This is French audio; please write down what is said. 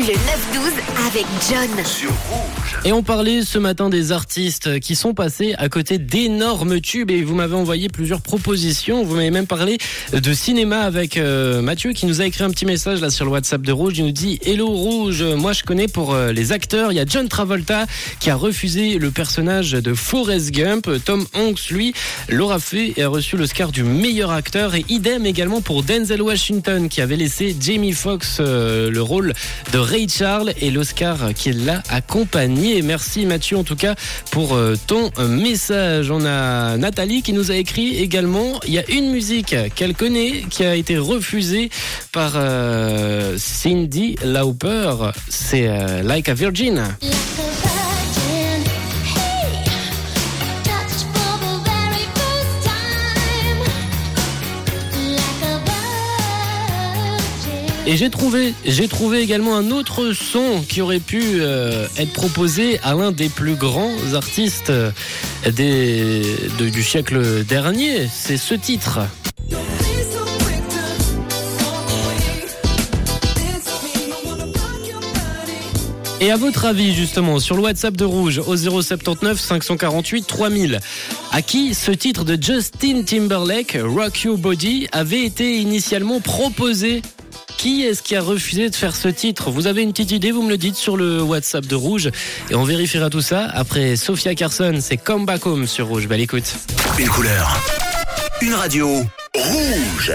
Le 9-12 avec John. Sur Rouge. Et on parlait ce matin des artistes qui sont passés à côté d'énormes tubes et vous m'avez envoyé plusieurs propositions. Vous m'avez même parlé de cinéma avec euh, Mathieu qui nous a écrit un petit message là sur le WhatsApp de Rouge. Il nous dit Hello Rouge, moi je connais pour euh, les acteurs. Il y a John Travolta qui a refusé le personnage de Forrest Gump. Tom Hanks, lui, l'aura fait et a reçu l'Oscar du meilleur acteur. Et idem également pour Denzel Washington qui avait laissé Jamie Foxx euh, le rôle de Ray Charles et l'Oscar qui l'a accompagné. Merci Mathieu en tout cas pour euh, ton euh, message. On a Nathalie qui nous a écrit également. Il y a une musique qu'elle connaît qui a été refusée par euh, Cindy Lauper. C'est. Like a virgin, Et j'ai trouvé, j'ai trouvé également un autre son qui aurait pu euh, être proposé à l'un des plus grands artistes euh, des, de- du siècle dernier. C'est ce titre. Et à votre avis, justement, sur le WhatsApp de Rouge, au 079 548 3000, à qui ce titre de Justin Timberlake, Rock Your Body, avait été initialement proposé? Qui est-ce qui a refusé de faire ce titre? Vous avez une petite idée, vous me le dites sur le WhatsApp de Rouge et on vérifiera tout ça après Sophia Carson, c'est Come Back Home sur Rouge. Belle écoute. Une couleur. Une radio. Rouge.